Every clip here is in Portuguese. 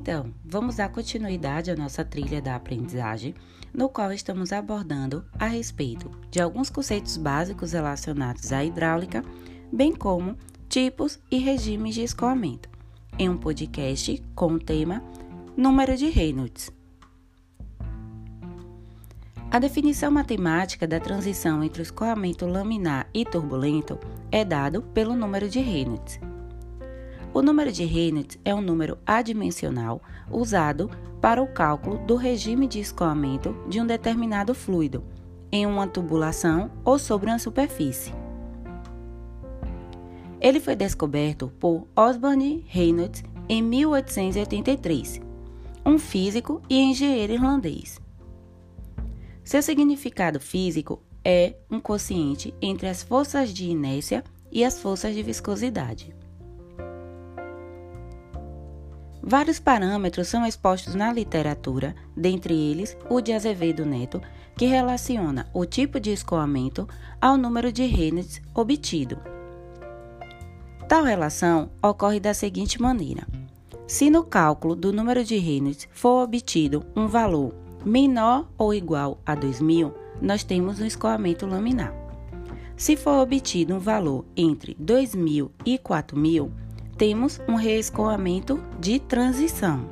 Então, vamos dar continuidade à nossa trilha da aprendizagem, no qual estamos abordando a respeito de alguns conceitos básicos relacionados à hidráulica, bem como tipos e regimes de escoamento, em um podcast com o tema Número de Reynolds. A definição matemática da transição entre o escoamento laminar e turbulento é dado pelo número de Reynolds. O número de Reynolds é um número adimensional usado para o cálculo do regime de escoamento de um determinado fluido em uma tubulação ou sobre uma superfície. Ele foi descoberto por Osborne Reynolds em 1883, um físico e engenheiro irlandês. Seu significado físico é um quociente entre as forças de inércia e as forças de viscosidade. Vários parâmetros são expostos na literatura, dentre eles o de Azevedo Neto, que relaciona o tipo de escoamento ao número de Reynolds obtido. Tal relação ocorre da seguinte maneira: se no cálculo do número de Reynolds for obtido um valor menor ou igual a 2000, nós temos um escoamento laminar. Se for obtido um valor entre 2000 e 4000, temos um reescoamento de transição.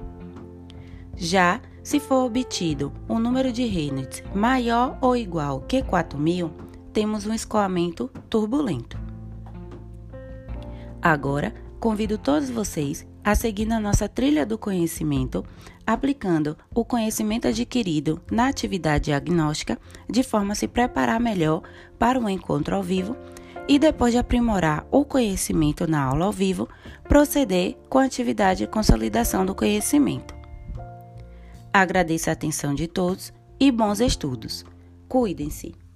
Já se for obtido um número de Reynolds maior ou igual que 4000, temos um escoamento turbulento. Agora, convido todos vocês a seguir na nossa trilha do conhecimento, aplicando o conhecimento adquirido na atividade diagnóstica, de forma a se preparar melhor para o um encontro ao vivo e depois de aprimorar o conhecimento na aula ao vivo, proceder com a atividade de consolidação do conhecimento. Agradeço a atenção de todos e bons estudos. Cuidem-se!